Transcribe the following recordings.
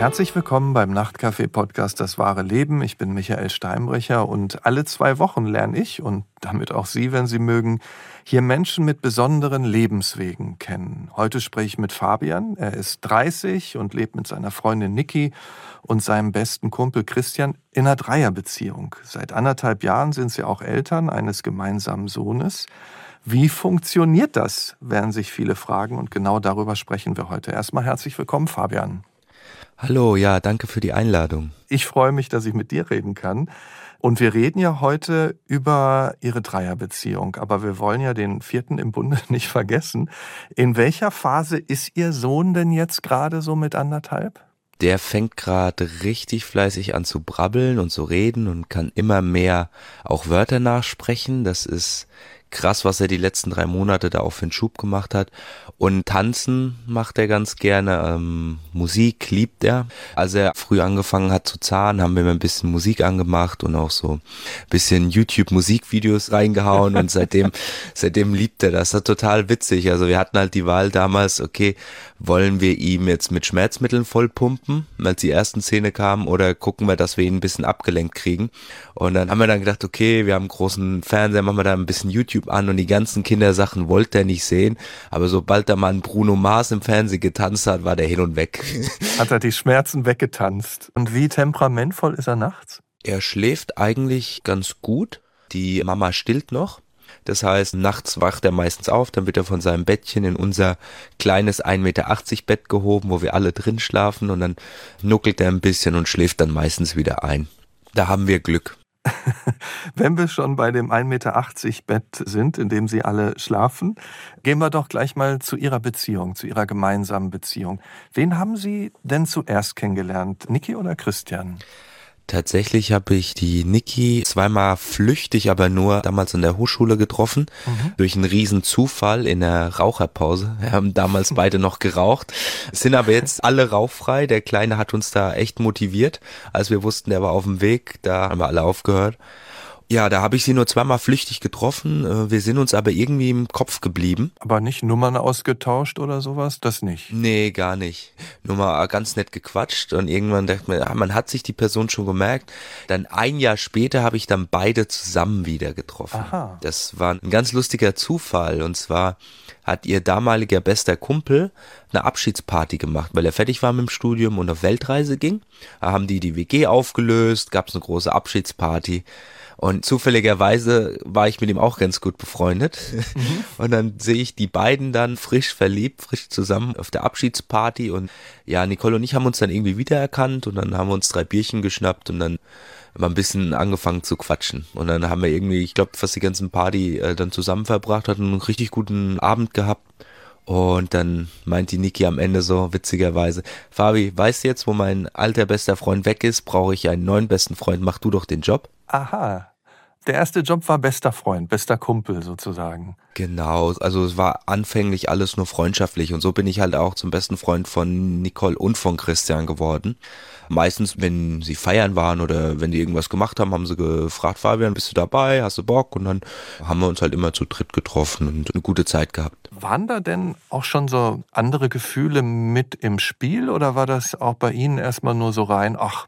Herzlich willkommen beim Nachtcafé-Podcast Das wahre Leben. Ich bin Michael Steinbrecher und alle zwei Wochen lerne ich und damit auch Sie, wenn Sie mögen, hier Menschen mit besonderen Lebenswegen kennen. Heute spreche ich mit Fabian. Er ist 30 und lebt mit seiner Freundin Niki und seinem besten Kumpel Christian in einer Dreierbeziehung. Seit anderthalb Jahren sind sie auch Eltern eines gemeinsamen Sohnes. Wie funktioniert das, werden sich viele fragen und genau darüber sprechen wir heute. Erstmal herzlich willkommen, Fabian. Hallo, ja, danke für die Einladung. Ich freue mich, dass ich mit dir reden kann. Und wir reden ja heute über Ihre Dreierbeziehung, aber wir wollen ja den vierten im Bunde nicht vergessen. In welcher Phase ist Ihr Sohn denn jetzt gerade so mit anderthalb? Der fängt gerade richtig fleißig an zu brabbeln und zu reden und kann immer mehr auch Wörter nachsprechen. Das ist krass, was er die letzten drei Monate da auch für einen Schub gemacht hat. Und tanzen macht er ganz gerne. Ähm, Musik liebt er. Als er früh angefangen hat zu zahlen, haben wir mir ein bisschen Musik angemacht und auch so ein bisschen YouTube-Musikvideos reingehauen. Und seitdem, seitdem liebt er das. Das ist total witzig. Also wir hatten halt die Wahl damals, okay, wollen wir ihm jetzt mit Schmerzmitteln vollpumpen, als die ersten Zähne kamen, oder gucken wir, dass wir ihn ein bisschen abgelenkt kriegen? Und dann haben wir dann gedacht, okay, wir haben einen großen Fernseher, machen wir da ein bisschen YouTube an und die ganzen Kindersachen wollte er nicht sehen. Aber sobald da mal ein Bruno Mars im Fernsehen getanzt hat, war der hin und weg. Hat er die Schmerzen weggetanzt. Und wie temperamentvoll ist er nachts? Er schläft eigentlich ganz gut. Die Mama stillt noch. Das heißt, nachts wacht er meistens auf, dann wird er von seinem Bettchen in unser kleines 1,80 Meter Bett gehoben, wo wir alle drin schlafen und dann nuckelt er ein bisschen und schläft dann meistens wieder ein. Da haben wir Glück. Wenn wir schon bei dem 1,80 Meter Bett sind, in dem Sie alle schlafen, gehen wir doch gleich mal zu Ihrer Beziehung, zu Ihrer gemeinsamen Beziehung. Wen haben Sie denn zuerst kennengelernt, Niki oder Christian? Tatsächlich habe ich die Niki zweimal flüchtig, aber nur damals in der Hochschule getroffen, mhm. durch einen riesen Zufall in der Raucherpause. Wir haben damals beide noch geraucht, sind aber jetzt alle rauchfrei. Der Kleine hat uns da echt motiviert, als wir wussten, der war auf dem Weg, da haben wir alle aufgehört. Ja, da habe ich sie nur zweimal flüchtig getroffen. Äh, wir sind uns aber irgendwie im Kopf geblieben. Aber nicht Nummern ausgetauscht oder sowas? Das nicht? Nee, gar nicht. Nur mal ganz nett gequatscht und irgendwann dachte man, ah, man hat sich die Person schon gemerkt. Dann ein Jahr später habe ich dann beide zusammen wieder getroffen. Aha. Das war ein ganz lustiger Zufall und zwar hat ihr damaliger bester Kumpel eine Abschiedsparty gemacht, weil er fertig war mit dem Studium und auf Weltreise ging. Da haben die die WG aufgelöst, gab es eine große Abschiedsparty. Und zufälligerweise war ich mit ihm auch ganz gut befreundet. Mhm. Und dann sehe ich die beiden dann frisch verliebt, frisch zusammen auf der Abschiedsparty. Und ja, Nicole und ich haben uns dann irgendwie wiedererkannt und dann haben wir uns drei Bierchen geschnappt und dann mal ein bisschen angefangen zu quatschen. Und dann haben wir irgendwie, ich glaube, fast die ganzen Party äh, dann zusammen verbracht, hatten einen richtig guten Abend gehabt. Und dann meint die Niki am Ende so witzigerweise, Fabi, weißt du jetzt, wo mein alter bester Freund weg ist, brauche ich einen neuen besten Freund, mach du doch den Job. Aha. Der erste Job war bester Freund, bester Kumpel sozusagen. Genau, also es war anfänglich alles nur freundschaftlich und so bin ich halt auch zum besten Freund von Nicole und von Christian geworden. Meistens, wenn sie feiern waren oder wenn die irgendwas gemacht haben, haben sie gefragt, Fabian, bist du dabei, hast du Bock? Und dann haben wir uns halt immer zu dritt getroffen und eine gute Zeit gehabt. Waren da denn auch schon so andere Gefühle mit im Spiel oder war das auch bei Ihnen erstmal nur so rein, ach,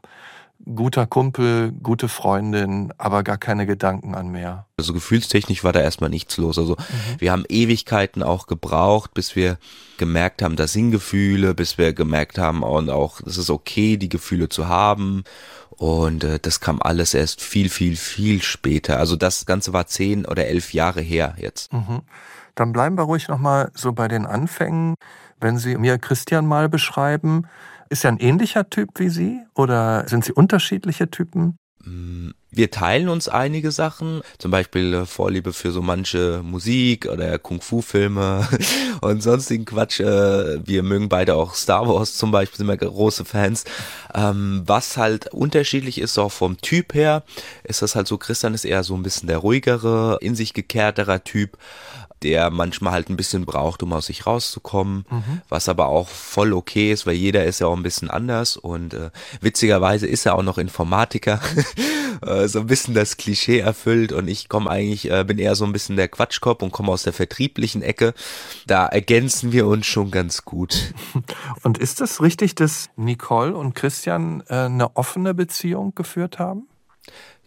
guter Kumpel, gute Freundin, aber gar keine Gedanken an mehr. Also gefühlstechnisch war da erstmal nichts los. Also mhm. wir haben Ewigkeiten auch gebraucht, bis wir gemerkt haben, da sind Gefühle, bis wir gemerkt haben und auch, es ist okay, die Gefühle zu haben. Und äh, das kam alles erst viel, viel, viel später. Also das Ganze war zehn oder elf Jahre her jetzt. Mhm. Dann bleiben wir ruhig nochmal so bei den Anfängen. Wenn Sie mir Christian mal beschreiben, ist er ein ähnlicher Typ wie Sie oder sind Sie unterschiedliche Typen? Mm, wir teilen uns einige Sachen, zum Beispiel äh, Vorliebe für so manche Musik oder Kung-Fu-Filme und sonstigen Quatsch. Äh, wir mögen beide auch Star Wars zum Beispiel, sind wir große Fans. Ähm, was halt unterschiedlich ist, auch vom Typ her, ist das halt so, Christian ist eher so ein bisschen der ruhigere, in sich gekehrterer Typ der manchmal halt ein bisschen braucht, um aus sich rauszukommen, mhm. was aber auch voll okay ist, weil jeder ist ja auch ein bisschen anders und äh, witzigerweise ist er auch noch Informatiker. äh, so ein bisschen das Klischee erfüllt und ich komme eigentlich, äh, bin eher so ein bisschen der Quatschkopf und komme aus der vertrieblichen Ecke. Da ergänzen wir uns schon ganz gut. Und ist es richtig, dass Nicole und Christian äh, eine offene Beziehung geführt haben?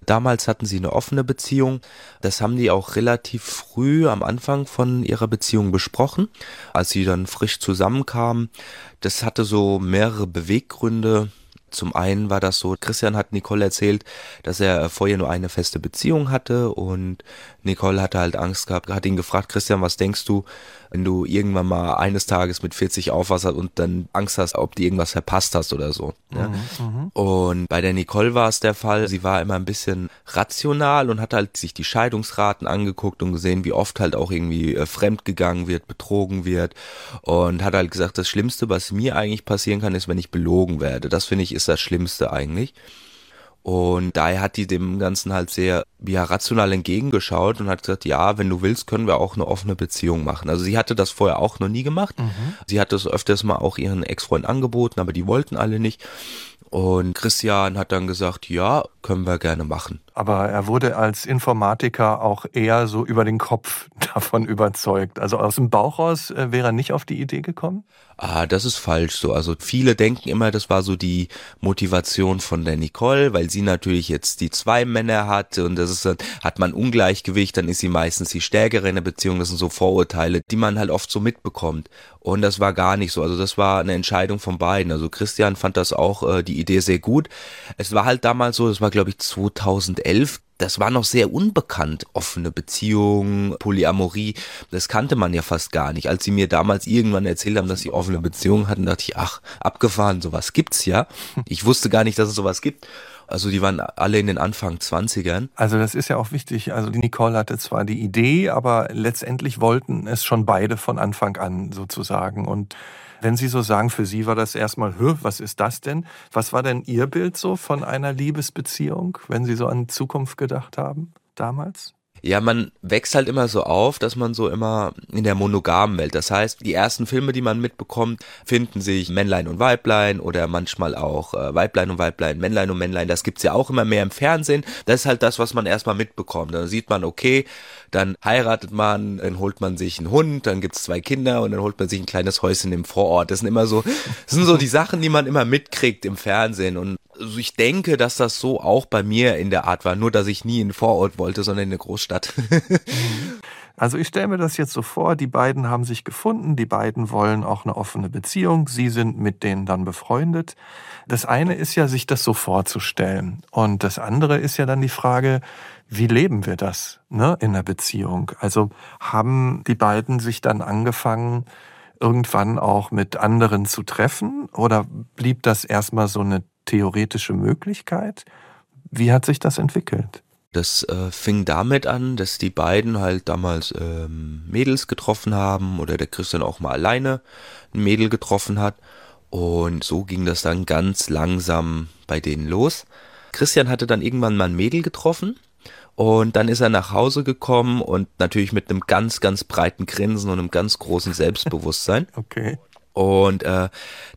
Damals hatten sie eine offene Beziehung. Das haben die auch relativ früh am Anfang von ihrer Beziehung besprochen, als sie dann frisch zusammenkamen. Das hatte so mehrere Beweggründe. Zum einen war das so, Christian hat Nicole erzählt, dass er vorher nur eine feste Beziehung hatte und Nicole hatte halt Angst gehabt, hat ihn gefragt, Christian, was denkst du, wenn du irgendwann mal eines Tages mit 40 aufwachst und dann Angst hast, ob du irgendwas verpasst hast oder so. Ja? Mhm, mhm, und bei der Nicole war es der Fall, sie war immer ein bisschen rational und hat halt sich die Scheidungsraten angeguckt und gesehen, wie oft halt auch irgendwie äh, fremdgegangen wird, betrogen wird und hat halt gesagt, das Schlimmste, was mir eigentlich passieren kann, ist, wenn ich belogen werde. Das finde ich ist das Schlimmste eigentlich. Und daher hat die dem Ganzen halt sehr ja, rational entgegengeschaut und hat gesagt, ja, wenn du willst, können wir auch eine offene Beziehung machen. Also sie hatte das vorher auch noch nie gemacht. Mhm. Sie hat das öfters mal auch ihren Ex-Freund angeboten, aber die wollten alle nicht. Und Christian hat dann gesagt, ja, können wir gerne machen. Aber er wurde als Informatiker auch eher so über den Kopf davon überzeugt. Also aus dem Bauch raus äh, wäre er nicht auf die Idee gekommen? Ah, das ist falsch so. Also viele denken immer, das war so die Motivation von der Nicole, weil sie natürlich jetzt die zwei Männer hat und das ist dann, hat man Ungleichgewicht, dann ist sie meistens die Stärkere in der Beziehung. Das sind so Vorurteile, die man halt oft so mitbekommt. Und das war gar nicht so. Also das war eine Entscheidung von beiden. Also Christian fand das auch äh, die Idee sehr gut. Es war halt damals so, das war glaube ich 2011, das war noch sehr unbekannt. Offene Beziehungen, Polyamorie, das kannte man ja fast gar nicht. Als sie mir damals irgendwann erzählt haben, dass sie offene Beziehungen hatten, dachte ich, ach, abgefahren, sowas gibt's ja. Ich wusste gar nicht, dass es sowas gibt. Also die waren alle in den Anfang 20ern. Also das ist ja auch wichtig. Also die Nicole hatte zwar die Idee, aber letztendlich wollten es schon beide von Anfang an sozusagen. Und wenn Sie so sagen, für Sie war das erstmal, was ist das denn? Was war denn Ihr Bild so von einer Liebesbeziehung, wenn Sie so an Zukunft gedacht haben damals? Ja, man wächst halt immer so auf, dass man so immer in der monogamen Welt. Das heißt, die ersten Filme, die man mitbekommt, finden sich Männlein und Weiblein oder manchmal auch äh, Weiblein und Weiblein, Männlein und Männlein. Das gibt's ja auch immer mehr im Fernsehen. Das ist halt das, was man erstmal mitbekommt. Dann sieht man, okay, dann heiratet man, dann holt man sich einen Hund, dann gibt's zwei Kinder und dann holt man sich ein kleines Häuschen im Vorort. Das sind immer so, das sind so die Sachen, die man immer mitkriegt im Fernsehen. Und also ich denke, dass das so auch bei mir in der Art war, nur dass ich nie in den Vorort wollte, sondern in eine Großstadt. Also ich stelle mir das jetzt so vor, die beiden haben sich gefunden, die beiden wollen auch eine offene Beziehung, sie sind mit denen dann befreundet. Das eine ist ja, sich das so vorzustellen. Und das andere ist ja dann die Frage, wie leben wir das ne, in der Beziehung? Also haben die beiden sich dann angefangen, irgendwann auch mit anderen zu treffen? Oder blieb das erstmal so eine theoretische Möglichkeit? Wie hat sich das entwickelt? Das äh, fing damit an, dass die beiden halt damals ähm, Mädels getroffen haben oder der Christian auch mal alleine ein Mädel getroffen hat. Und so ging das dann ganz langsam bei denen los. Christian hatte dann irgendwann mal ein Mädel getroffen und dann ist er nach Hause gekommen und natürlich mit einem ganz, ganz breiten Grinsen und einem ganz großen Selbstbewusstsein. Okay. Und äh,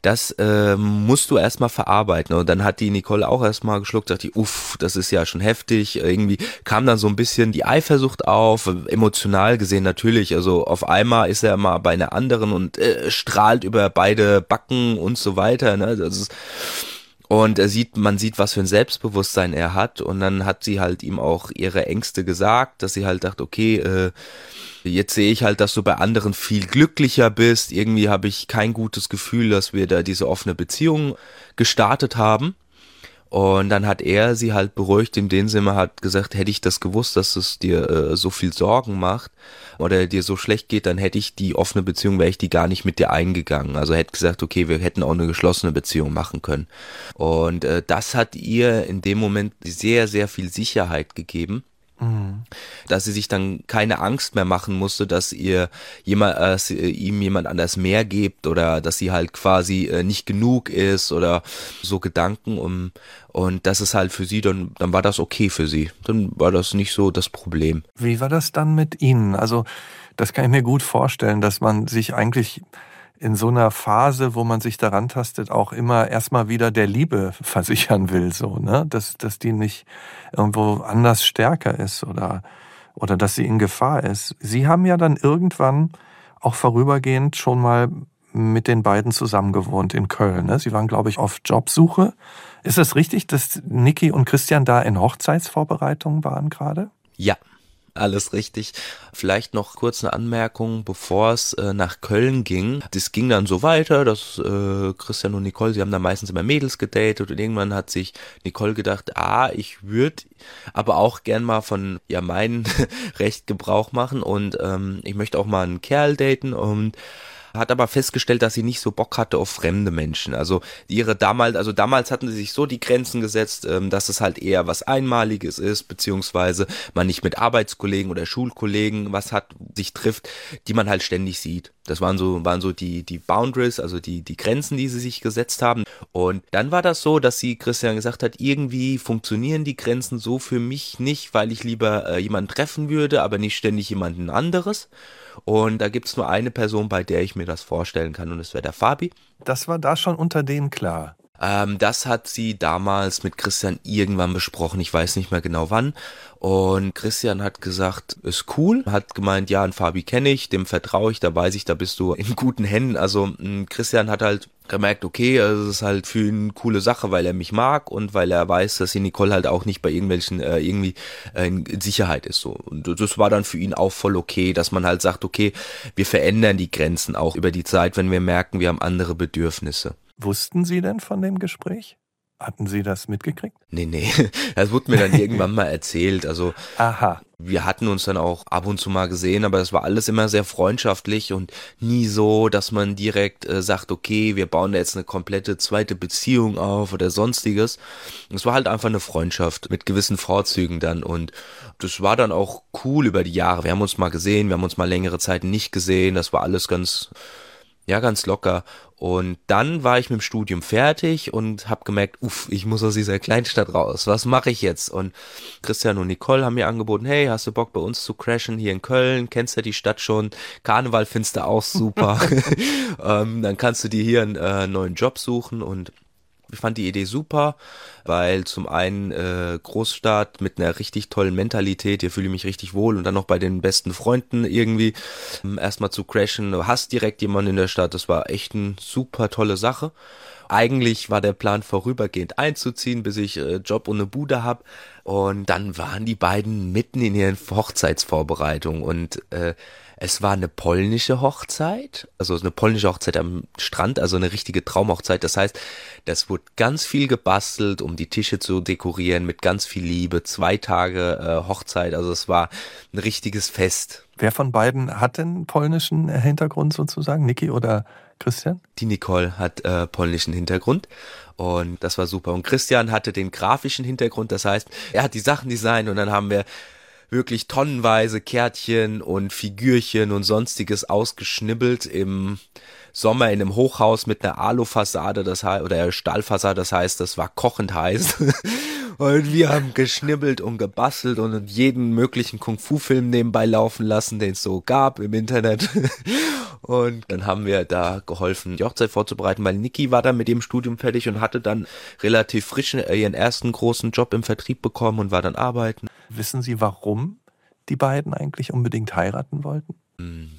das äh, musst du erstmal verarbeiten. Und dann hat die Nicole auch erstmal geschluckt, dachte, uff, das ist ja schon heftig. Irgendwie kam dann so ein bisschen die Eifersucht auf, emotional gesehen natürlich. Also auf einmal ist er mal bei einer anderen und äh, strahlt über beide Backen und so weiter. Ne? Das ist, und er sieht, man sieht, was für ein Selbstbewusstsein er hat. Und dann hat sie halt ihm auch ihre Ängste gesagt, dass sie halt dachte, okay, äh, Jetzt sehe ich halt, dass du bei anderen viel glücklicher bist. Irgendwie habe ich kein gutes Gefühl, dass wir da diese offene Beziehung gestartet haben. Und dann hat er sie halt beruhigt, in dem Sinne hat gesagt, hätte ich das gewusst, dass es dir äh, so viel Sorgen macht oder dir so schlecht geht, dann hätte ich die offene Beziehung, wäre ich die gar nicht mit dir eingegangen. Also hätte gesagt, okay, wir hätten auch eine geschlossene Beziehung machen können. Und äh, das hat ihr in dem Moment sehr, sehr viel Sicherheit gegeben Mhm. Dass sie sich dann keine Angst mehr machen musste, dass ihr jemand, äh, ihm jemand anders mehr gibt oder dass sie halt quasi äh, nicht genug ist oder so Gedanken um, und das ist halt für sie, dann, dann war das okay für sie. Dann war das nicht so das Problem. Wie war das dann mit Ihnen? Also, das kann ich mir gut vorstellen, dass man sich eigentlich in so einer Phase, wo man sich daran tastet, auch immer erstmal wieder der Liebe versichern will, so, ne? Dass, dass die nicht irgendwo anders stärker ist oder, oder dass sie in Gefahr ist. Sie haben ja dann irgendwann auch vorübergehend schon mal mit den beiden zusammengewohnt in Köln. Ne? Sie waren, glaube ich, auf Jobsuche. Ist es richtig, dass Niki und Christian da in Hochzeitsvorbereitungen waren gerade? Ja, alles richtig. Vielleicht noch kurz eine Anmerkung, bevor es äh, nach Köln ging. Das ging dann so weiter, dass äh, Christian und Nicole, sie haben dann meistens immer Mädels gedatet und irgendwann hat sich Nicole gedacht, ah, ich würde aber auch gern mal von ja meinem Recht Gebrauch machen und ähm, ich möchte auch mal einen Kerl daten und hat aber festgestellt, dass sie nicht so Bock hatte auf fremde Menschen. Also ihre damals, also damals hatten sie sich so die Grenzen gesetzt, ähm, dass es halt eher was Einmaliges ist, beziehungsweise man nicht mit Arbeitskollegen oder Schulkollegen was hat, sich trifft, die man halt ständig sieht. Das waren so, waren so die, die Boundaries, also die, die Grenzen, die sie sich gesetzt haben. Und dann war das so, dass sie Christian gesagt hat, irgendwie funktionieren die Grenzen so für mich nicht, weil ich lieber äh, jemanden treffen würde, aber nicht ständig jemanden anderes. Und da gibt es nur eine Person, bei der ich mir das vorstellen kann, und das wäre der Fabi. Das war da schon unter denen klar. Ähm, das hat sie damals mit Christian irgendwann besprochen. Ich weiß nicht mehr genau wann. Und Christian hat gesagt, ist cool. Hat gemeint, ja, ein Fabi kenne ich, dem vertraue ich, da weiß ich, da bist du in guten Händen. Also Christian hat halt gemerkt, okay, es ist halt für ihn eine coole Sache, weil er mich mag und weil er weiß, dass die Nicole halt auch nicht bei irgendwelchen äh, irgendwie äh, in Sicherheit ist so. Und das war dann für ihn auch voll okay, dass man halt sagt, okay, wir verändern die Grenzen auch über die Zeit, wenn wir merken, wir haben andere Bedürfnisse. Wussten Sie denn von dem Gespräch? Hatten Sie das mitgekriegt? Nee, nee. Das wurde mir dann irgendwann mal erzählt. Also, Aha. wir hatten uns dann auch ab und zu mal gesehen, aber es war alles immer sehr freundschaftlich und nie so, dass man direkt äh, sagt, okay, wir bauen da jetzt eine komplette zweite Beziehung auf oder sonstiges. Es war halt einfach eine Freundschaft mit gewissen Vorzügen dann und das war dann auch cool über die Jahre. Wir haben uns mal gesehen, wir haben uns mal längere Zeit nicht gesehen. Das war alles ganz, ja, ganz locker. Und dann war ich mit dem Studium fertig und habe gemerkt, uff, ich muss aus dieser Kleinstadt raus. Was mache ich jetzt? Und Christian und Nicole haben mir angeboten, hey, hast du Bock bei uns zu crashen hier in Köln? Kennst du die Stadt schon? Karneval findest du auch super. ähm, dann kannst du dir hier einen äh, neuen Job suchen und ich fand die Idee super, weil zum einen äh, Großstadt mit einer richtig tollen Mentalität, hier fühle ich mich richtig wohl und dann noch bei den besten Freunden irgendwie ähm, erstmal zu crashen. Du hast direkt jemanden in der Stadt, das war echt eine super tolle Sache. Eigentlich war der Plan vorübergehend einzuziehen, bis ich äh, Job und eine Bude hab. Und dann waren die beiden mitten in ihren Hochzeitsvorbereitungen und äh, es war eine polnische Hochzeit, also eine polnische Hochzeit am Strand, also eine richtige Traumhochzeit. Das heißt, das wurde ganz viel gebastelt, um die Tische zu dekorieren mit ganz viel Liebe. Zwei Tage äh, Hochzeit, also es war ein richtiges Fest. Wer von beiden hat den polnischen Hintergrund sozusagen, Niki oder Christian? Die Nicole hat äh, polnischen Hintergrund und das war super. Und Christian hatte den grafischen Hintergrund, das heißt, er hat die Sachen designt und dann haben wir wirklich tonnenweise Kärtchen und Figürchen und sonstiges ausgeschnibbelt im Sommer in einem Hochhaus mit einer Alufassade, das heißt, oder Stahlfassade, das heißt, das war kochend heiß. und wir haben geschnibbelt und gebastelt und jeden möglichen Kung-Fu-Film nebenbei laufen lassen, den es so gab im Internet. Und dann haben wir da geholfen, die Hochzeit vorzubereiten, weil Niki war dann mit ihrem Studium fertig und hatte dann relativ frisch ihren ersten großen Job im Vertrieb bekommen und war dann arbeiten. Wissen Sie, warum die beiden eigentlich unbedingt heiraten wollten? Hm,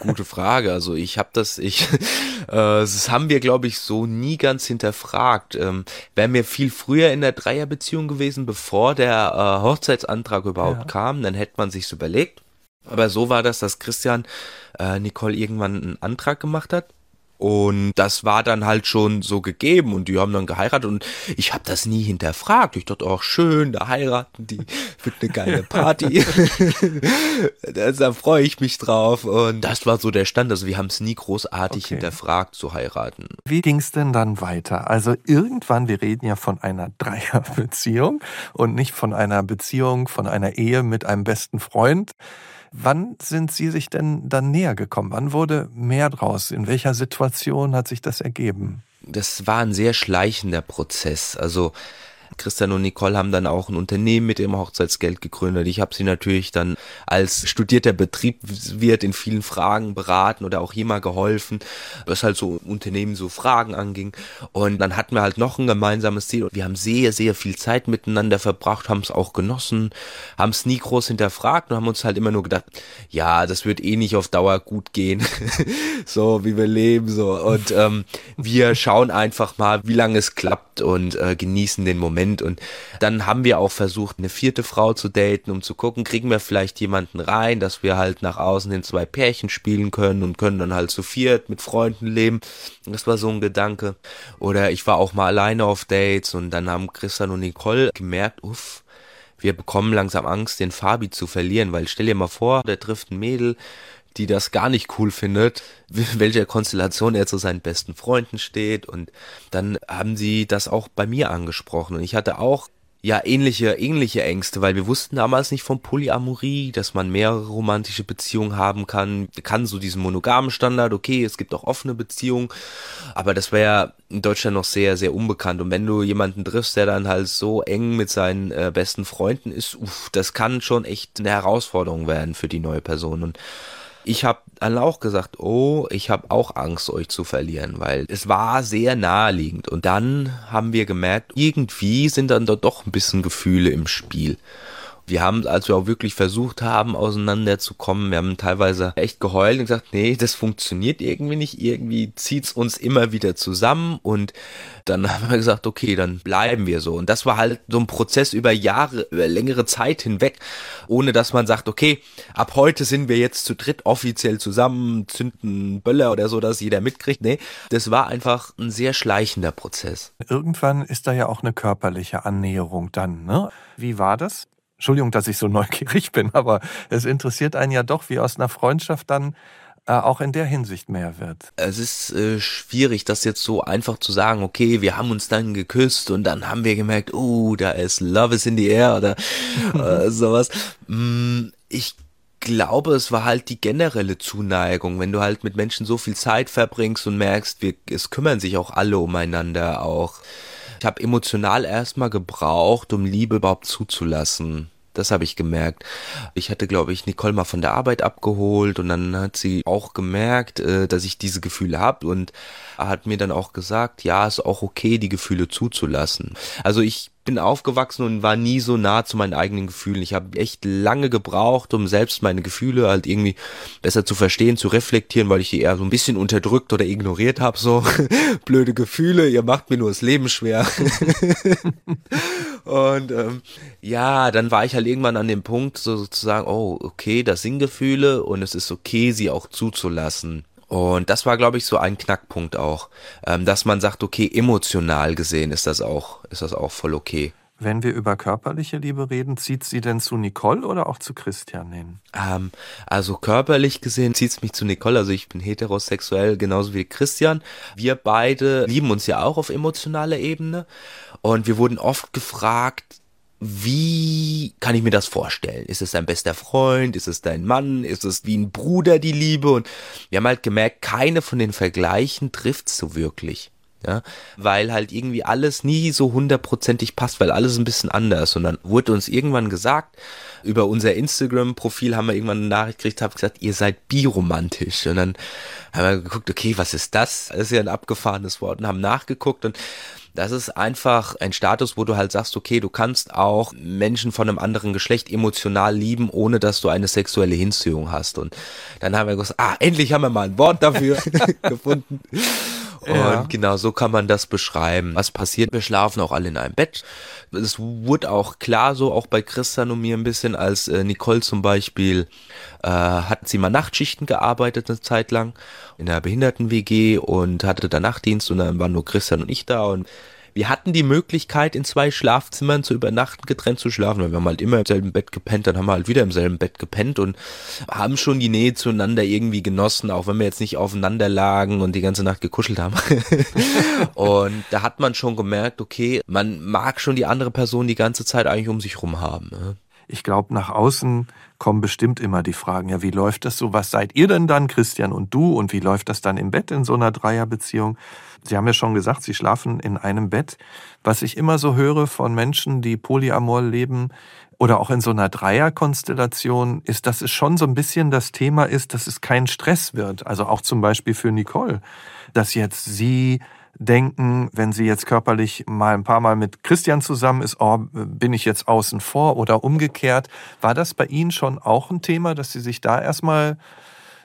gute Frage. Also ich habe das, ich, äh, das haben wir, glaube ich, so nie ganz hinterfragt. Ähm, Wäre mir viel früher in der Dreierbeziehung gewesen, bevor der äh, Hochzeitsantrag überhaupt ja. kam, dann hätte man sich's überlegt. Aber so war das, dass Christian äh, Nicole irgendwann einen Antrag gemacht hat und das war dann halt schon so gegeben und die haben dann geheiratet und ich habe das nie hinterfragt. Ich dachte, auch schön, da heiraten die, wird eine geile Party. da freue ich mich drauf und das war so der Stand. Also wir haben es nie großartig okay. hinterfragt zu heiraten. Wie ging es denn dann weiter? Also irgendwann, wir reden ja von einer Dreierbeziehung und nicht von einer Beziehung, von einer Ehe mit einem besten Freund. Wann sind Sie sich denn dann näher gekommen? Wann wurde mehr draus? In welcher Situation hat sich das ergeben? Das war ein sehr schleichender Prozess. Also Christian und Nicole haben dann auch ein Unternehmen mit dem Hochzeitsgeld gegründet. Ich habe sie natürlich dann als studierter Betriebswirt in vielen Fragen beraten oder auch hier mal geholfen, was halt so Unternehmen so Fragen anging. Und dann hatten wir halt noch ein gemeinsames Ziel. Wir haben sehr, sehr viel Zeit miteinander verbracht, haben es auch genossen, haben es nie groß hinterfragt und haben uns halt immer nur gedacht, ja, das wird eh nicht auf Dauer gut gehen, so wie wir leben so. Und ähm, wir schauen einfach mal, wie lange es klappt und äh, genießen den Moment. Und dann haben wir auch versucht, eine vierte Frau zu daten, um zu gucken, kriegen wir vielleicht jemanden rein, dass wir halt nach außen in zwei Pärchen spielen können und können dann halt zu viert mit Freunden leben. Das war so ein Gedanke. Oder ich war auch mal alleine auf Dates und dann haben Christian und Nicole gemerkt, uff, wir bekommen langsam Angst, den Fabi zu verlieren, weil stell dir mal vor, der trifft ein Mädel, die das gar nicht cool findet, welcher Konstellation er zu seinen besten Freunden steht. Und dann haben sie das auch bei mir angesprochen. Und ich hatte auch ja ähnliche ähnliche Ängste, weil wir wussten damals nicht von Polyamorie, dass man mehrere romantische Beziehungen haben kann. Wir kannten so diesen monogamen Standard, okay, es gibt auch offene Beziehungen, aber das wäre in Deutschland noch sehr sehr unbekannt. Und wenn du jemanden triffst, der dann halt so eng mit seinen äh, besten Freunden ist, uff, das kann schon echt eine Herausforderung werden für die neue Person. Und ich habe dann auch gesagt, oh, ich habe auch Angst, euch zu verlieren, weil es war sehr naheliegend. Und dann haben wir gemerkt, irgendwie sind dann doch ein bisschen Gefühle im Spiel. Wir haben, als wir auch wirklich versucht haben, auseinanderzukommen, wir haben teilweise echt geheult und gesagt, nee, das funktioniert irgendwie nicht, irgendwie zieht's uns immer wieder zusammen und dann haben wir gesagt, okay, dann bleiben wir so. Und das war halt so ein Prozess über Jahre, über längere Zeit hinweg, ohne dass man sagt, okay, ab heute sind wir jetzt zu dritt offiziell zusammen, zünden Böller oder so, dass jeder mitkriegt. Nee, das war einfach ein sehr schleichender Prozess. Irgendwann ist da ja auch eine körperliche Annäherung dann, ne? Wie war das? Entschuldigung, dass ich so neugierig bin, aber es interessiert einen ja doch, wie aus einer Freundschaft dann äh, auch in der Hinsicht mehr wird. Es ist äh, schwierig, das jetzt so einfach zu sagen, okay, wir haben uns dann geküsst und dann haben wir gemerkt, oh, da ist Love is in the air oder äh, sowas. Mm, ich glaube, es war halt die generelle Zuneigung, wenn du halt mit Menschen so viel Zeit verbringst und merkst, wir, es kümmern sich auch alle umeinander auch ich habe emotional erstmal gebraucht, um Liebe überhaupt zuzulassen. Das habe ich gemerkt. Ich hatte, glaube ich, Nicole mal von der Arbeit abgeholt und dann hat sie auch gemerkt, äh, dass ich diese Gefühle habe und hat mir dann auch gesagt, ja, ist auch okay, die Gefühle zuzulassen. Also ich bin aufgewachsen und war nie so nah zu meinen eigenen Gefühlen. Ich habe echt lange gebraucht, um selbst meine Gefühle halt irgendwie besser zu verstehen, zu reflektieren, weil ich die eher so ein bisschen unterdrückt oder ignoriert habe. So blöde Gefühle, ihr macht mir nur das Leben schwer. und ähm, ja, dann war ich halt irgendwann an dem Punkt, so sozusagen, oh, okay, das sind Gefühle und es ist okay, sie auch zuzulassen. Und das war, glaube ich, so ein Knackpunkt auch, ähm, dass man sagt, okay, emotional gesehen ist das auch, ist das auch voll okay. Wenn wir über körperliche Liebe reden, zieht sie denn zu Nicole oder auch zu Christian hin? Ähm, also körperlich gesehen zieht es mich zu Nicole. Also ich bin heterosexuell genauso wie Christian. Wir beide lieben uns ja auch auf emotionaler Ebene. Und wir wurden oft gefragt, wie kann ich mir das vorstellen? Ist es dein bester Freund? Ist es dein Mann? Ist es wie ein Bruder die Liebe? Und wir haben halt gemerkt, keine von den Vergleichen trifft so wirklich. Ja, weil halt irgendwie alles nie so hundertprozentig passt, weil alles ein bisschen anders. Und dann wurde uns irgendwann gesagt, über unser Instagram-Profil haben wir irgendwann eine Nachricht gekriegt, habe gesagt, ihr seid biromantisch. Und dann haben wir geguckt, okay, was ist das? Das ist ja ein abgefahrenes Wort und haben nachgeguckt und das ist einfach ein Status, wo du halt sagst, okay, du kannst auch Menschen von einem anderen Geschlecht emotional lieben, ohne dass du eine sexuelle Hinziehung hast. Und dann haben wir gesagt, ah, endlich haben wir mal ein Wort dafür gefunden. Und ja. genau so kann man das beschreiben. Was passiert? Wir schlafen auch alle in einem Bett. Es wurde auch klar, so auch bei Christian und mir ein bisschen, als äh, Nicole zum Beispiel, äh, hat sie mal Nachtschichten gearbeitet eine Zeit lang in der Behinderten-WG und hatte da Nachtdienst und dann waren nur Christian und ich da und wir hatten die Möglichkeit, in zwei Schlafzimmern zu übernachten, getrennt zu schlafen, weil wir haben halt immer im selben Bett gepennt, dann haben wir halt wieder im selben Bett gepennt und haben schon die Nähe zueinander irgendwie genossen, auch wenn wir jetzt nicht aufeinander lagen und die ganze Nacht gekuschelt haben. und da hat man schon gemerkt, okay, man mag schon die andere Person die ganze Zeit eigentlich um sich rum haben. Ne? Ich glaube, nach außen kommen bestimmt immer die Fragen, ja, wie läuft das so? Was seid ihr denn dann, Christian und du? Und wie läuft das dann im Bett in so einer Dreierbeziehung? Sie haben ja schon gesagt, Sie schlafen in einem Bett. Was ich immer so höre von Menschen, die Polyamor leben oder auch in so einer Dreierkonstellation, ist, dass es schon so ein bisschen das Thema ist, dass es kein Stress wird. Also auch zum Beispiel für Nicole, dass jetzt sie denken, wenn sie jetzt körperlich mal ein paar Mal mit Christian zusammen ist, oh, bin ich jetzt außen vor oder umgekehrt. War das bei Ihnen schon auch ein Thema, dass Sie sich da erstmal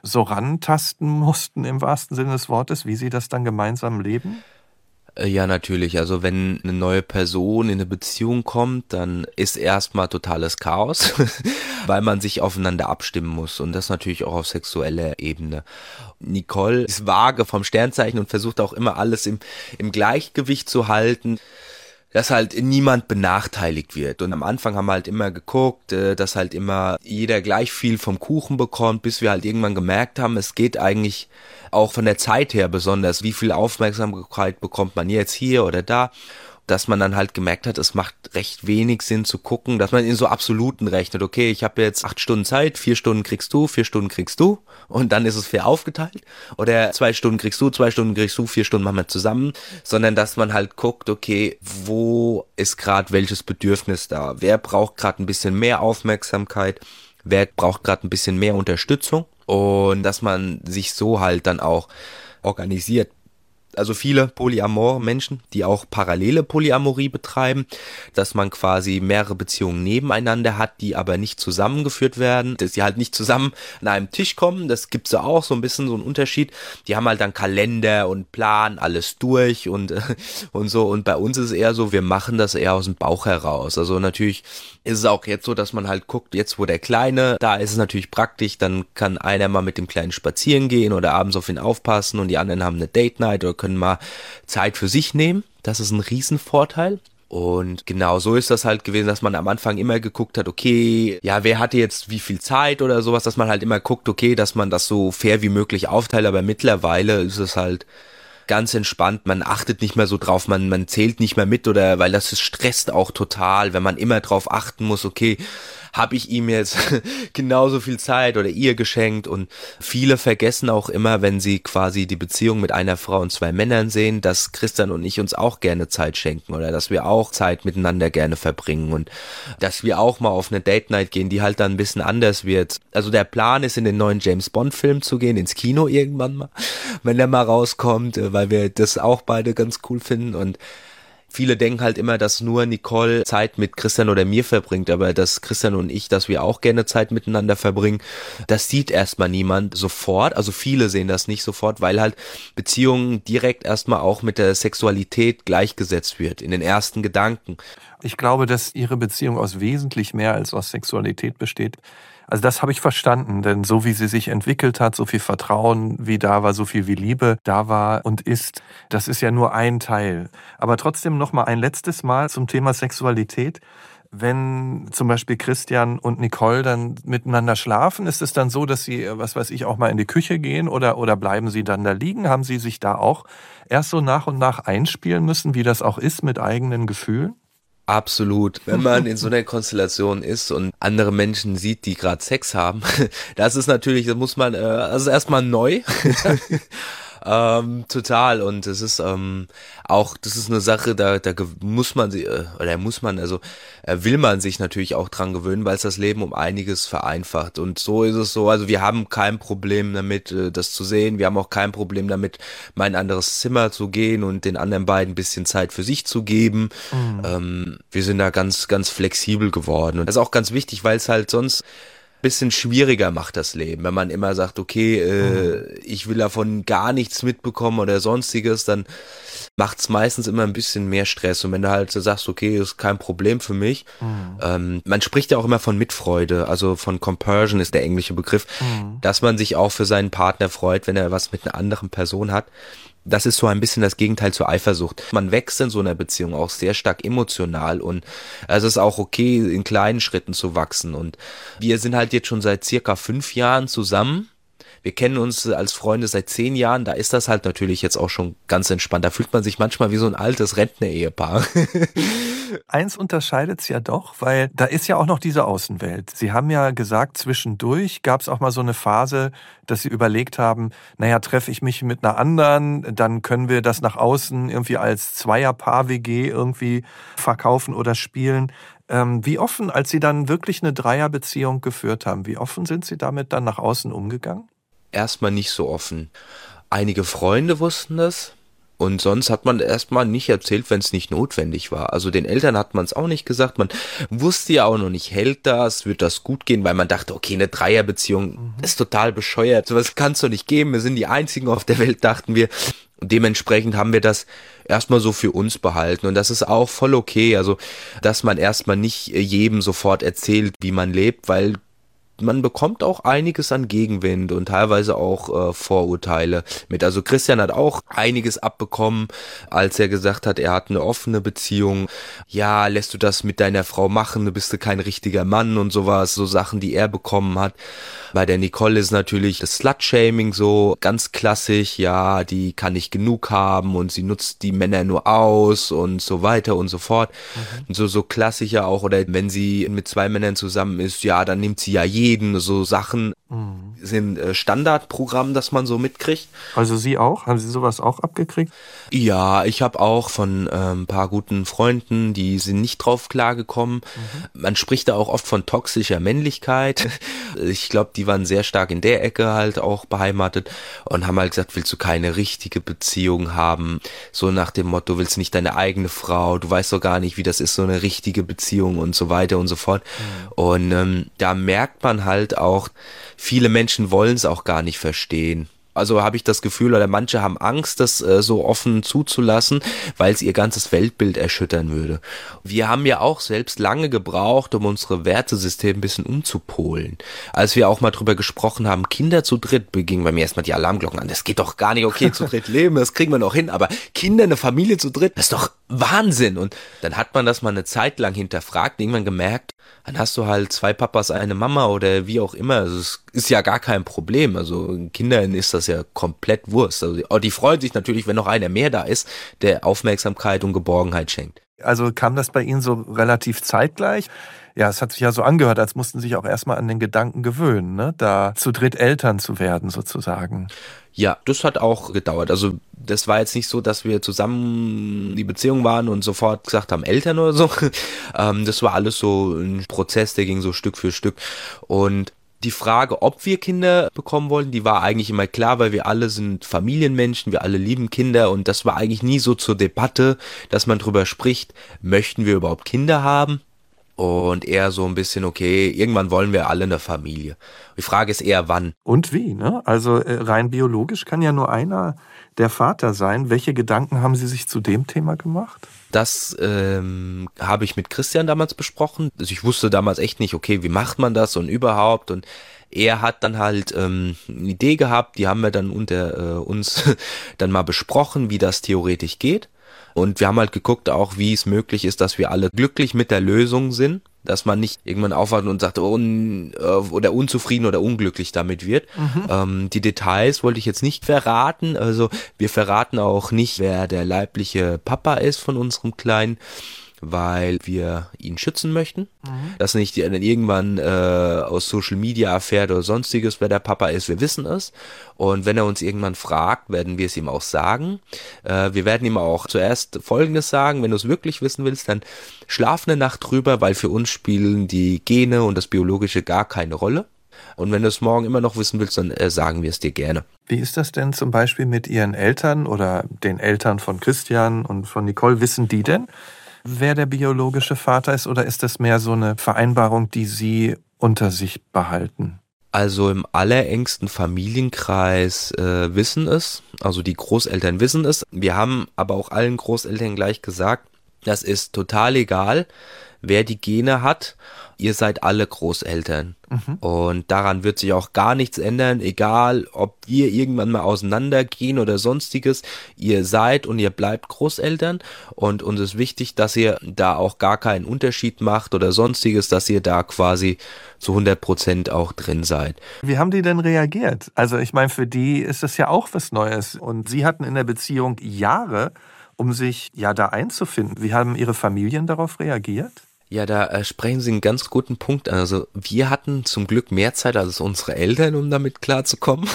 so rantasten mussten im wahrsten Sinne des Wortes, wie Sie das dann gemeinsam leben? Äh, ja, natürlich. Also wenn eine neue Person in eine Beziehung kommt, dann ist erstmal totales Chaos, weil man sich aufeinander abstimmen muss und das natürlich auch auf sexueller Ebene. Nicole ist vage vom Sternzeichen und versucht auch immer alles im, im Gleichgewicht zu halten dass halt niemand benachteiligt wird. Und am Anfang haben wir halt immer geguckt, äh, dass halt immer jeder gleich viel vom Kuchen bekommt, bis wir halt irgendwann gemerkt haben, es geht eigentlich auch von der Zeit her besonders, wie viel Aufmerksamkeit bekommt man jetzt hier oder da dass man dann halt gemerkt hat, es macht recht wenig Sinn zu gucken, dass man in so Absoluten rechnet. Okay, ich habe jetzt acht Stunden Zeit, vier Stunden kriegst du, vier Stunden kriegst du und dann ist es fair aufgeteilt. Oder zwei Stunden kriegst du, zwei Stunden kriegst du, vier Stunden machen wir zusammen. Sondern dass man halt guckt, okay, wo ist gerade welches Bedürfnis da? Wer braucht gerade ein bisschen mehr Aufmerksamkeit? Wer braucht gerade ein bisschen mehr Unterstützung? Und dass man sich so halt dann auch organisiert also viele Polyamor-Menschen, die auch parallele Polyamorie betreiben, dass man quasi mehrere Beziehungen nebeneinander hat, die aber nicht zusammengeführt werden, dass sie halt nicht zusammen an einem Tisch kommen. Das gibt's ja auch so ein bisschen so einen Unterschied. Die haben halt dann Kalender und Plan, alles durch und, und so. Und bei uns ist es eher so, wir machen das eher aus dem Bauch heraus. Also natürlich ist es auch jetzt so, dass man halt guckt, jetzt wo der Kleine, da ist es natürlich praktisch, dann kann einer mal mit dem Kleinen spazieren gehen oder abends auf ihn aufpassen und die anderen haben eine Date Night oder können mal Zeit für sich nehmen. Das ist ein Riesenvorteil. Und genau so ist das halt gewesen, dass man am Anfang immer geguckt hat, okay, ja, wer hatte jetzt wie viel Zeit oder sowas, dass man halt immer guckt, okay, dass man das so fair wie möglich aufteilt, aber mittlerweile ist es halt ganz entspannt, man achtet nicht mehr so drauf, man, man zählt nicht mehr mit oder weil das stresst auch total, wenn man immer drauf achten muss, okay, habe ich ihm jetzt genauso viel Zeit oder ihr geschenkt und viele vergessen auch immer, wenn sie quasi die Beziehung mit einer Frau und zwei Männern sehen, dass Christian und ich uns auch gerne Zeit schenken oder dass wir auch Zeit miteinander gerne verbringen und dass wir auch mal auf eine Date Night gehen, die halt dann ein bisschen anders wird. Also der Plan ist in den neuen James Bond Film zu gehen, ins Kino irgendwann mal, wenn der mal rauskommt, äh, weil wir das auch beide ganz cool finden und viele denken halt immer, dass nur Nicole Zeit mit Christian oder mir verbringt, aber dass Christian und ich, dass wir auch gerne Zeit miteinander verbringen, das sieht erstmal niemand sofort. Also viele sehen das nicht sofort, weil halt Beziehungen direkt erstmal auch mit der Sexualität gleichgesetzt wird, in den ersten Gedanken. Ich glaube, dass ihre Beziehung aus wesentlich mehr als aus Sexualität besteht. Also das habe ich verstanden, denn so wie sie sich entwickelt hat, so viel Vertrauen wie da war, so viel wie Liebe da war und ist, das ist ja nur ein Teil. Aber trotzdem noch mal ein letztes Mal zum Thema Sexualität. Wenn zum Beispiel Christian und Nicole dann miteinander schlafen, ist es dann so, dass sie, was weiß ich, auch mal in die Küche gehen oder, oder bleiben sie dann da liegen? Haben sie sich da auch erst so nach und nach einspielen müssen, wie das auch ist mit eigenen Gefühlen? Absolut. Wenn man in so einer Konstellation ist und andere Menschen sieht, die gerade Sex haben, das ist natürlich, das muss man, äh, also erstmal neu. Ähm, total. Und es ist ähm, auch, das ist eine Sache, da, da muss man sie, äh, oder muss man, also äh, will man sich natürlich auch dran gewöhnen, weil es das Leben um einiges vereinfacht. Und so ist es so, also wir haben kein Problem damit, äh, das zu sehen. Wir haben auch kein Problem damit, mal in ein anderes Zimmer zu gehen und den anderen beiden ein bisschen Zeit für sich zu geben. Mhm. Ähm, wir sind da ganz, ganz flexibel geworden. Und das ist auch ganz wichtig, weil es halt sonst bisschen schwieriger macht das Leben. Wenn man immer sagt, okay, äh, mhm. ich will davon gar nichts mitbekommen oder sonstiges, dann macht es meistens immer ein bisschen mehr Stress. Und wenn du halt so sagst, okay, ist kein Problem für mich, mhm. ähm, man spricht ja auch immer von Mitfreude, also von Compersion ist der englische Begriff, mhm. dass man sich auch für seinen Partner freut, wenn er was mit einer anderen Person hat das ist so ein bisschen das Gegenteil zur Eifersucht. Man wächst in so einer Beziehung auch sehr stark emotional und es ist auch okay, in kleinen Schritten zu wachsen. Und wir sind halt jetzt schon seit circa fünf Jahren zusammen wir kennen uns als Freunde seit zehn Jahren, da ist das halt natürlich jetzt auch schon ganz entspannt. Da fühlt man sich manchmal wie so ein altes Rentner-Ehepaar. Eins unterscheidet es ja doch, weil da ist ja auch noch diese Außenwelt. Sie haben ja gesagt, zwischendurch gab es auch mal so eine Phase, dass Sie überlegt haben, naja, treffe ich mich mit einer anderen, dann können wir das nach außen irgendwie als Zweierpaar-WG irgendwie verkaufen oder spielen. Ähm, wie offen, als Sie dann wirklich eine Dreierbeziehung geführt haben, wie offen sind Sie damit dann nach außen umgegangen? erstmal nicht so offen. Einige Freunde wussten das, und sonst hat man erstmal nicht erzählt, wenn es nicht notwendig war. Also den Eltern hat man es auch nicht gesagt. Man wusste ja auch noch nicht, hält das, wird das gut gehen, weil man dachte, okay, eine Dreierbeziehung mhm. ist total bescheuert. Sowas kann es doch nicht geben. Wir sind die einzigen auf der Welt, dachten wir. Und dementsprechend haben wir das erstmal so für uns behalten. Und das ist auch voll okay. Also, dass man erstmal nicht jedem sofort erzählt, wie man lebt, weil man bekommt auch einiges an Gegenwind und teilweise auch äh, Vorurteile mit. Also Christian hat auch einiges abbekommen, als er gesagt hat, er hat eine offene Beziehung. Ja, lässt du das mit deiner Frau machen, du bist du kein richtiger Mann und sowas, so Sachen, die er bekommen hat. Bei der Nicole ist natürlich das Slut-Shaming so ganz klassisch, ja, die kann nicht genug haben und sie nutzt die Männer nur aus und so weiter und so fort. Mhm. So, so klassischer auch, oder wenn sie mit zwei Männern zusammen ist, ja, dann nimmt sie ja jeden, so Sachen mhm. sind äh, Standardprogramm, das man so mitkriegt. Also Sie auch? Haben Sie sowas auch abgekriegt? Ja, ich habe auch von äh, ein paar guten Freunden, die sind nicht drauf klargekommen. Mhm. Man spricht da auch oft von toxischer Männlichkeit. Ich glaube, die waren sehr stark in der Ecke halt auch beheimatet und haben halt gesagt, willst du keine richtige Beziehung haben? So nach dem Motto, willst du nicht deine eigene Frau? Du weißt doch gar nicht, wie das ist, so eine richtige Beziehung und so weiter und so fort. Mhm. Und ähm, da merkt man halt auch, viele Menschen wollen es auch gar nicht verstehen. Also habe ich das Gefühl, oder manche haben Angst, das äh, so offen zuzulassen, weil es ihr ganzes Weltbild erschüttern würde. Wir haben ja auch selbst lange gebraucht, um unsere Wertesystem ein bisschen umzupolen. Als wir auch mal drüber gesprochen haben, Kinder zu dritt, begingen bei mir erstmal die Alarmglocken an. Das geht doch gar nicht, okay, zu dritt leben, das kriegen wir noch hin, aber Kinder, eine Familie zu dritt, das ist doch Wahnsinn. Und dann hat man das mal eine Zeit lang hinterfragt, irgendwann gemerkt, dann hast du halt zwei Papas, eine Mama oder wie auch immer. Also es ist ja gar kein Problem. Also Kindern ist das ja komplett Wurst. Also die freuen sich natürlich, wenn noch einer mehr da ist, der Aufmerksamkeit und Geborgenheit schenkt. Also kam das bei Ihnen so relativ zeitgleich? Ja, es hat sich ja so angehört, als mussten Sie sich auch erstmal an den Gedanken gewöhnen, ne? da zu dritt Eltern zu werden sozusagen. Ja, das hat auch gedauert. Also das war jetzt nicht so, dass wir zusammen die Beziehung waren und sofort gesagt haben, Eltern oder so. Ähm, das war alles so ein Prozess, der ging so Stück für Stück. Und die Frage, ob wir Kinder bekommen wollen, die war eigentlich immer klar, weil wir alle sind Familienmenschen, wir alle lieben Kinder und das war eigentlich nie so zur Debatte, dass man drüber spricht, möchten wir überhaupt Kinder haben? Und eher so ein bisschen, okay, irgendwann wollen wir alle eine Familie. Die Frage ist eher, wann. Und wie, ne? Also äh, rein biologisch kann ja nur einer der Vater sein. Welche Gedanken haben Sie sich zu dem Thema gemacht? Das ähm, habe ich mit Christian damals besprochen. Also ich wusste damals echt nicht, okay, wie macht man das und überhaupt und er hat dann halt ähm, eine Idee gehabt, die haben wir dann unter äh, uns dann mal besprochen, wie das theoretisch geht. Und wir haben halt geguckt auch, wie es möglich ist, dass wir alle glücklich mit der Lösung sind dass man nicht irgendwann aufwacht und sagt, un, äh, oder unzufrieden oder unglücklich damit wird. Mhm. Ähm, die Details wollte ich jetzt nicht verraten. Also wir verraten auch nicht, wer der leibliche Papa ist von unserem Kleinen weil wir ihn schützen möchten, mhm. dass nicht dann irgendwann äh, aus Social Media erfährt oder sonstiges, wer der Papa ist. Wir wissen es. Und wenn er uns irgendwann fragt, werden wir es ihm auch sagen. Äh, wir werden ihm auch zuerst Folgendes sagen, wenn du es wirklich wissen willst, dann schlaf eine Nacht drüber, weil für uns spielen die Gene und das Biologische gar keine Rolle. Und wenn du es morgen immer noch wissen willst, dann äh, sagen wir es dir gerne. Wie ist das denn zum Beispiel mit Ihren Eltern oder den Eltern von Christian und von Nicole? Wissen die denn, wer der biologische Vater ist, oder ist das mehr so eine Vereinbarung, die Sie unter sich behalten? Also im allerengsten Familienkreis äh, wissen es, also die Großeltern wissen es. Wir haben aber auch allen Großeltern gleich gesagt, Das ist total egal, wer die Gene hat. Ihr seid alle Großeltern. Mhm. Und daran wird sich auch gar nichts ändern, egal ob ihr irgendwann mal auseinandergehen oder sonstiges. Ihr seid und ihr bleibt Großeltern. Und uns ist wichtig, dass ihr da auch gar keinen Unterschied macht oder sonstiges, dass ihr da quasi zu 100 Prozent auch drin seid. Wie haben die denn reagiert? Also ich meine, für die ist das ja auch was Neues. Und sie hatten in der Beziehung Jahre um sich ja da einzufinden. Wie haben Ihre Familien darauf reagiert? Ja, da äh, sprechen Sie einen ganz guten Punkt an. Also wir hatten zum Glück mehr Zeit als unsere Eltern, um damit klarzukommen.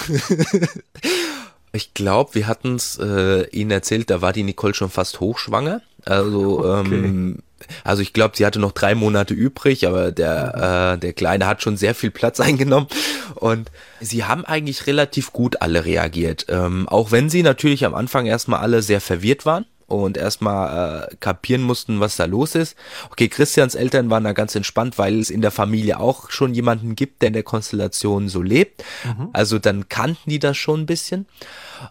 ich glaube, wir hatten es äh, Ihnen erzählt, da war die Nicole schon fast hochschwanger. Also okay. ähm, also ich glaube, sie hatte noch drei Monate übrig, aber der, äh, der Kleine hat schon sehr viel Platz eingenommen. Und sie haben eigentlich relativ gut alle reagiert. Ähm, auch wenn sie natürlich am Anfang erstmal alle sehr verwirrt waren und erstmal äh, kapieren mussten, was da los ist. Okay, Christians Eltern waren da ganz entspannt, weil es in der Familie auch schon jemanden gibt, der in der Konstellation so lebt. Mhm. Also dann kannten die das schon ein bisschen.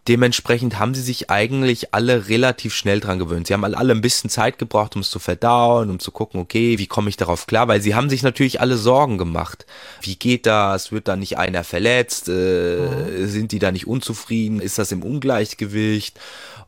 Dementsprechend haben sie sich eigentlich alle relativ schnell dran gewöhnt. Sie haben alle ein bisschen Zeit gebraucht, um es zu verdauen, um zu gucken, okay, wie komme ich darauf klar? Weil sie haben sich natürlich alle Sorgen gemacht. Wie geht das? Wird da nicht einer verletzt? Äh, mhm. Sind die da nicht unzufrieden? Ist das im Ungleichgewicht?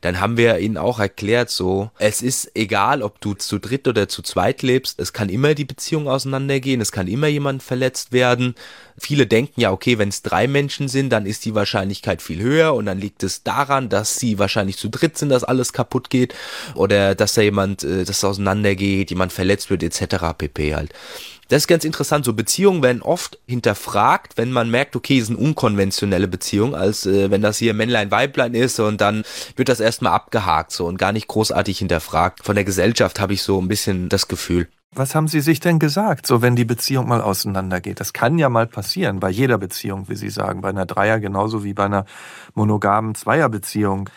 Dann haben wir ihnen auch erklärt, so, es ist egal, ob du zu dritt oder zu zweit lebst, es kann immer die Beziehung auseinandergehen, es kann immer jemand verletzt werden. Viele denken ja, okay, wenn es drei Menschen sind, dann ist die Wahrscheinlichkeit viel höher und dann liegt es daran, dass sie wahrscheinlich zu dritt sind, dass alles kaputt geht oder dass da jemand, äh, dass auseinandergeht, jemand verletzt wird etc. pp halt. Das ist ganz interessant. So Beziehungen werden oft hinterfragt, wenn man merkt, okay, es ist eine unkonventionelle Beziehung, als äh, wenn das hier Männlein, Weiblein ist und dann wird das erstmal abgehakt so und gar nicht großartig hinterfragt. Von der Gesellschaft habe ich so ein bisschen das Gefühl. Was haben Sie sich denn gesagt, so wenn die Beziehung mal auseinandergeht? Das kann ja mal passieren, bei jeder Beziehung, wie Sie sagen, bei einer Dreier genauso wie bei einer monogamen Zweierbeziehung.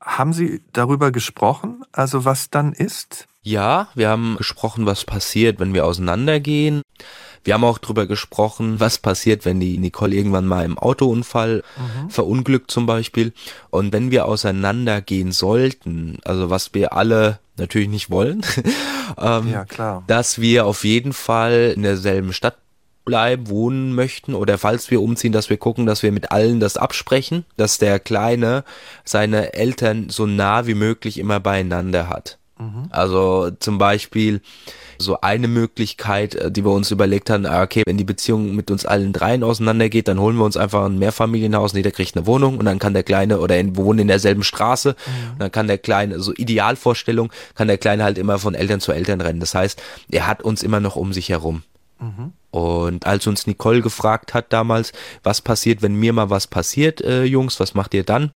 Haben Sie darüber gesprochen, also was dann ist? Ja, wir haben gesprochen, was passiert, wenn wir auseinandergehen. Wir haben auch drüber gesprochen, was passiert, wenn die Nicole irgendwann mal im Autounfall mhm. verunglückt zum Beispiel. Und wenn wir auseinandergehen sollten, also was wir alle natürlich nicht wollen, ähm, ja, klar. dass wir auf jeden Fall in derselben Stadt bleiben, wohnen möchten oder falls wir umziehen, dass wir gucken, dass wir mit allen das absprechen, dass der Kleine seine Eltern so nah wie möglich immer beieinander hat. Mhm. Also zum Beispiel so eine Möglichkeit, äh, die wir uns überlegt haben, ah, okay, wenn die Beziehung mit uns allen dreien auseinandergeht, dann holen wir uns einfach ein Mehrfamilienhaus und jeder kriegt eine Wohnung und dann kann der Kleine oder in, wir wohnen in derselben Straße mhm. und dann kann der Kleine, so Idealvorstellung, kann der Kleine halt immer von Eltern zu Eltern rennen. Das heißt, er hat uns immer noch um sich herum. Mhm. Und als uns Nicole gefragt hat damals, was passiert, wenn mir mal was passiert, äh, Jungs, was macht ihr dann?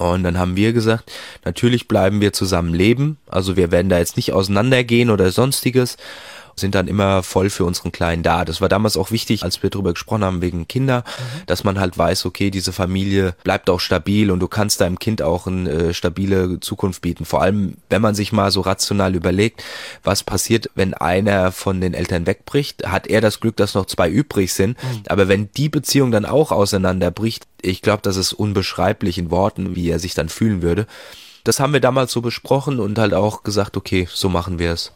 Und dann haben wir gesagt, natürlich bleiben wir zusammen leben. Also wir werden da jetzt nicht auseinandergehen oder sonstiges sind dann immer voll für unseren Kleinen da. Das war damals auch wichtig, als wir darüber gesprochen haben wegen Kinder, mhm. dass man halt weiß, okay, diese Familie bleibt auch stabil und du kannst deinem Kind auch eine äh, stabile Zukunft bieten. Vor allem, wenn man sich mal so rational überlegt, was passiert, wenn einer von den Eltern wegbricht, hat er das Glück, dass noch zwei übrig sind. Mhm. Aber wenn die Beziehung dann auch auseinanderbricht, ich glaube, das ist unbeschreiblich in Worten, wie er sich dann fühlen würde. Das haben wir damals so besprochen und halt auch gesagt, okay, so machen wir es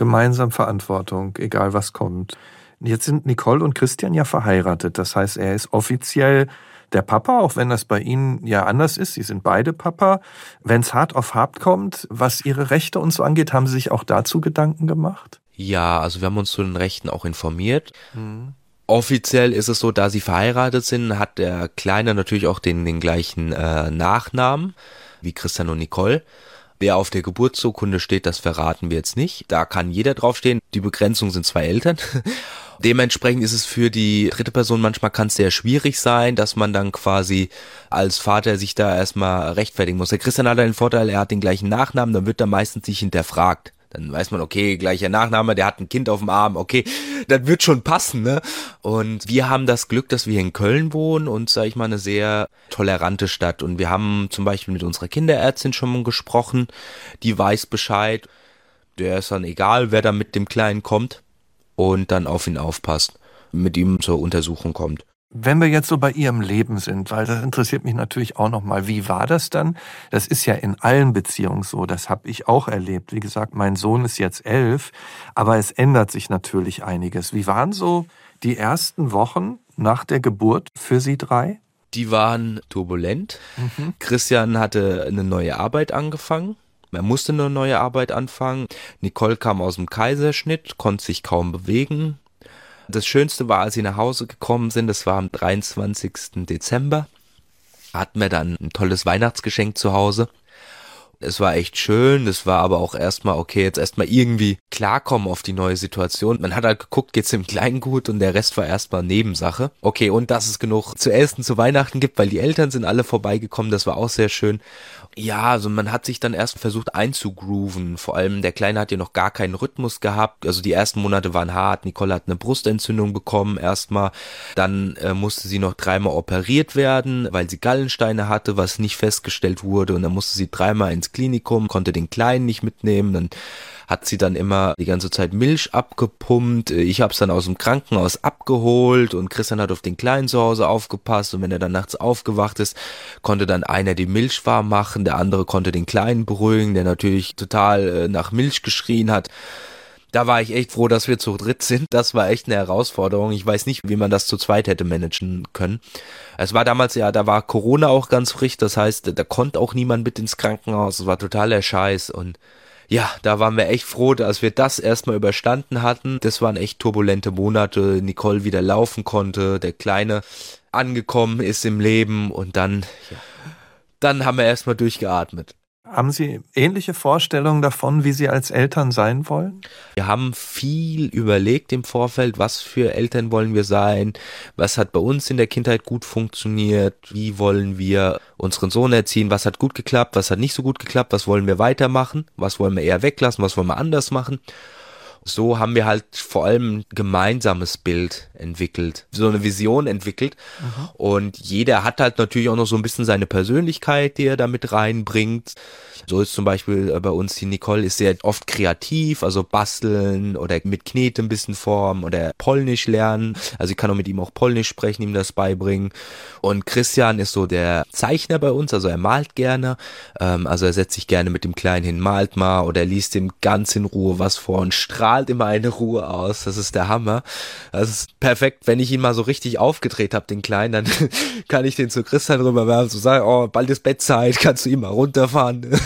gemeinsam Verantwortung, egal was kommt. Jetzt sind Nicole und Christian ja verheiratet. Das heißt, er ist offiziell der Papa, auch wenn das bei Ihnen ja anders ist. Sie sind beide Papa. Wenn es hart auf hart kommt, was Ihre Rechte und so angeht, haben Sie sich auch dazu Gedanken gemacht? Ja, also wir haben uns zu den Rechten auch informiert. Mhm. Offiziell ist es so, da sie verheiratet sind, hat der Kleine natürlich auch den, den gleichen äh, Nachnamen wie Christian und Nicole. Wer auf der Geburtsurkunde steht, das verraten wir jetzt nicht. Da kann jeder draufstehen. Die Begrenzung sind zwei Eltern. Dementsprechend ist es für die dritte Person manchmal kann es sehr schwierig sein, dass man dann quasi als Vater sich da erstmal rechtfertigen muss. Der Christian hat den Vorteil, er hat den gleichen Nachnamen, dann wird er meistens nicht hinterfragt. Dann weiß man, okay, gleicher Nachname, der hat ein Kind auf dem Arm, okay, das wird schon passen, ne? Und wir haben das Glück, dass wir in Köln wohnen und, sag ich mal, eine sehr tolerante Stadt. Und wir haben zum Beispiel mit unserer Kinderärztin schon gesprochen, die weiß Bescheid. Der ist dann egal, wer da mit dem Kleinen kommt und dann auf ihn aufpasst, mit ihm zur Untersuchung kommt. Wenn wir jetzt so bei Ihrem Leben sind, weil das interessiert mich natürlich auch nochmal, wie war das dann? Das ist ja in allen Beziehungen so, das habe ich auch erlebt. Wie gesagt, mein Sohn ist jetzt elf, aber es ändert sich natürlich einiges. Wie waren so die ersten Wochen nach der Geburt für Sie drei? Die waren turbulent. Mhm. Christian hatte eine neue Arbeit angefangen. Er musste eine neue Arbeit anfangen. Nicole kam aus dem Kaiserschnitt, konnte sich kaum bewegen. Das Schönste war, als sie nach Hause gekommen sind, das war am 23. Dezember, hatten wir dann ein tolles Weihnachtsgeschenk zu Hause. Es war echt schön, es war aber auch erstmal okay, jetzt erstmal irgendwie klarkommen auf die neue Situation. Man hat halt geguckt, geht's dem Kleinen gut und der Rest war erstmal Nebensache. Okay, und dass es genug zu essen zu Weihnachten gibt, weil die Eltern sind alle vorbeigekommen, das war auch sehr schön. Ja, also man hat sich dann erst versucht einzugrooven. Vor allem der Kleine hat ja noch gar keinen Rhythmus gehabt. Also die ersten Monate waren hart. Nicole hat eine Brustentzündung bekommen erstmal. Dann äh, musste sie noch dreimal operiert werden, weil sie Gallensteine hatte, was nicht festgestellt wurde. Und dann musste sie dreimal ins Klinikum, konnte den Kleinen nicht mitnehmen. Dann hat sie dann immer die ganze Zeit Milch abgepumpt. Ich habe es dann aus dem Krankenhaus abgeholt und Christian hat auf den Kleinen zu Hause aufgepasst und wenn er dann nachts aufgewacht ist, konnte dann einer die Milch warm machen, der andere konnte den Kleinen beruhigen, der natürlich total äh, nach Milch geschrien hat. Da war ich echt froh, dass wir zu dritt sind. Das war echt eine Herausforderung. Ich weiß nicht, wie man das zu zweit hätte managen können. Es war damals ja, da war Corona auch ganz frisch. Das heißt, da konnte auch niemand mit ins Krankenhaus. Es war totaler Scheiß und ja, da waren wir echt froh, dass wir das erstmal überstanden hatten. Das waren echt turbulente Monate. Nicole wieder laufen konnte, der Kleine angekommen ist im Leben und dann, ja, dann haben wir erstmal durchgeatmet. Haben Sie ähnliche Vorstellungen davon, wie Sie als Eltern sein wollen? Wir haben viel überlegt im Vorfeld, was für Eltern wollen wir sein, was hat bei uns in der Kindheit gut funktioniert, wie wollen wir unseren Sohn erziehen, was hat gut geklappt, was hat nicht so gut geklappt, was wollen wir weitermachen, was wollen wir eher weglassen, was wollen wir anders machen so haben wir halt vor allem ein gemeinsames Bild entwickelt, so eine Vision entwickelt. Mhm. Und jeder hat halt natürlich auch noch so ein bisschen seine Persönlichkeit, die er damit reinbringt. So ist zum Beispiel äh, bei uns die Nicole ist sehr oft kreativ, also basteln oder mit Knete ein bisschen formen oder Polnisch lernen. Also ich kann auch mit ihm auch Polnisch sprechen, ihm das beibringen. Und Christian ist so der Zeichner bei uns, also er malt gerne. Ähm, also er setzt sich gerne mit dem Kleinen hin, malt mal oder liest ihm ganz in Ruhe was vor und strahlt strahlt immer eine Ruhe aus. Das ist der Hammer. Das ist perfekt, wenn ich ihn mal so richtig aufgedreht habe, den Kleinen, dann kann ich den zu Christian rüberwerfen, so sagen, oh, bald ist Bettzeit, kannst du ihn mal runterfahren.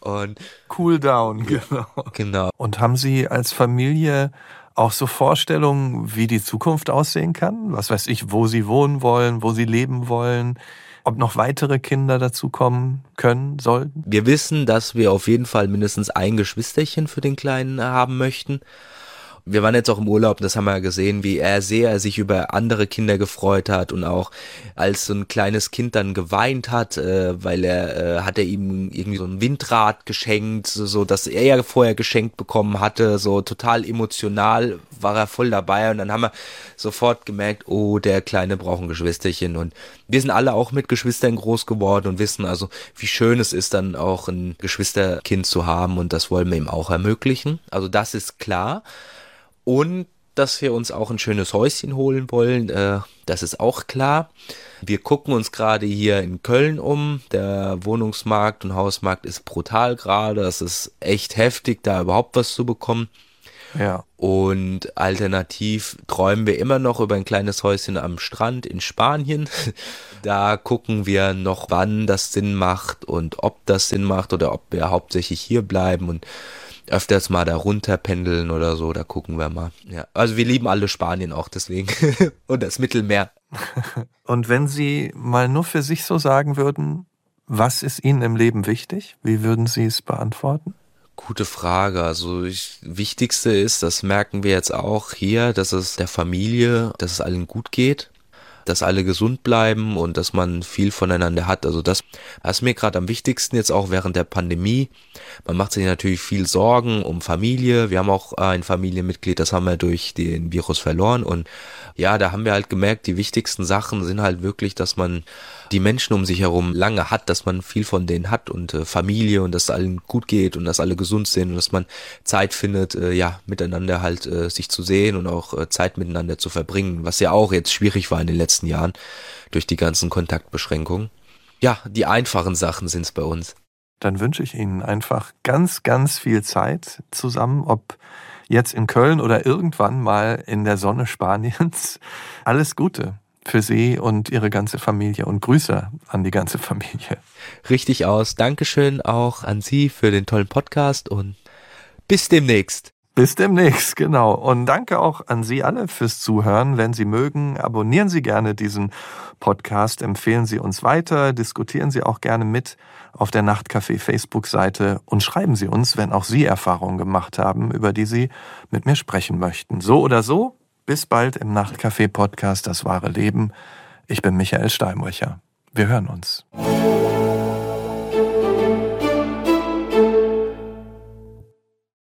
Und Cool down, genau. Genau. Und haben Sie als Familie auch so Vorstellungen, wie die Zukunft aussehen kann? Was weiß ich, wo Sie wohnen wollen, wo Sie leben wollen? Ob noch weitere Kinder dazukommen können, sollten? Wir wissen, dass wir auf jeden Fall mindestens ein Geschwisterchen für den Kleinen haben möchten. Wir waren jetzt auch im Urlaub, das haben wir gesehen, wie er sehr sich über andere Kinder gefreut hat und auch als so ein kleines Kind dann geweint hat, äh, weil er äh, hat er ihm irgendwie so ein Windrad geschenkt, so, so dass er ja vorher geschenkt bekommen hatte, so total emotional war er voll dabei und dann haben wir sofort gemerkt, oh, der Kleine braucht ein Geschwisterchen und wir sind alle auch mit Geschwistern groß geworden und wissen also, wie schön es ist, dann auch ein Geschwisterkind zu haben und das wollen wir ihm auch ermöglichen. Also das ist klar. Und dass wir uns auch ein schönes Häuschen holen wollen, äh, das ist auch klar. Wir gucken uns gerade hier in Köln um. Der Wohnungsmarkt und Hausmarkt ist brutal gerade. Das ist echt heftig, da überhaupt was zu bekommen. Ja. Und alternativ träumen wir immer noch über ein kleines Häuschen am Strand in Spanien. Da gucken wir noch, wann das Sinn macht und ob das Sinn macht oder ob wir hauptsächlich hier bleiben und öfters mal da runter pendeln oder so, da gucken wir mal. Ja, also wir lieben alle Spanien auch deswegen und das Mittelmeer. Und wenn Sie mal nur für sich so sagen würden, was ist Ihnen im Leben wichtig? Wie würden Sie es beantworten? Gute Frage. Also das Wichtigste ist, das merken wir jetzt auch hier, dass es der Familie, dass es allen gut geht. Dass alle gesund bleiben und dass man viel voneinander hat. Also das, ist mir gerade am wichtigsten jetzt auch während der Pandemie. Man macht sich natürlich viel Sorgen um Familie. Wir haben auch ein Familienmitglied, das haben wir durch den Virus verloren und ja, da haben wir halt gemerkt, die wichtigsten Sachen sind halt wirklich, dass man die Menschen um sich herum lange hat, dass man viel von denen hat und äh, Familie und dass es allen gut geht und dass alle gesund sind und dass man Zeit findet, äh, ja, miteinander halt äh, sich zu sehen und auch Zeit miteinander zu verbringen, was ja auch jetzt schwierig war in den letzten Jahren durch die ganzen Kontaktbeschränkungen. Ja, die einfachen Sachen sind es bei uns. Dann wünsche ich Ihnen einfach ganz, ganz viel Zeit zusammen, ob jetzt in Köln oder irgendwann mal in der Sonne Spaniens. Alles Gute für Sie und Ihre ganze Familie und Grüße an die ganze Familie. Richtig aus. Dankeschön auch an Sie für den tollen Podcast und bis demnächst. Bis demnächst, genau. Und danke auch an Sie alle fürs Zuhören. Wenn Sie mögen, abonnieren Sie gerne diesen Podcast, empfehlen Sie uns weiter, diskutieren Sie auch gerne mit auf der Nachtcafé Facebook-Seite und schreiben Sie uns, wenn auch Sie Erfahrungen gemacht haben, über die Sie mit mir sprechen möchten. So oder so, bis bald im Nachtcafé Podcast Das wahre Leben. Ich bin Michael Steinbrücher. Wir hören uns.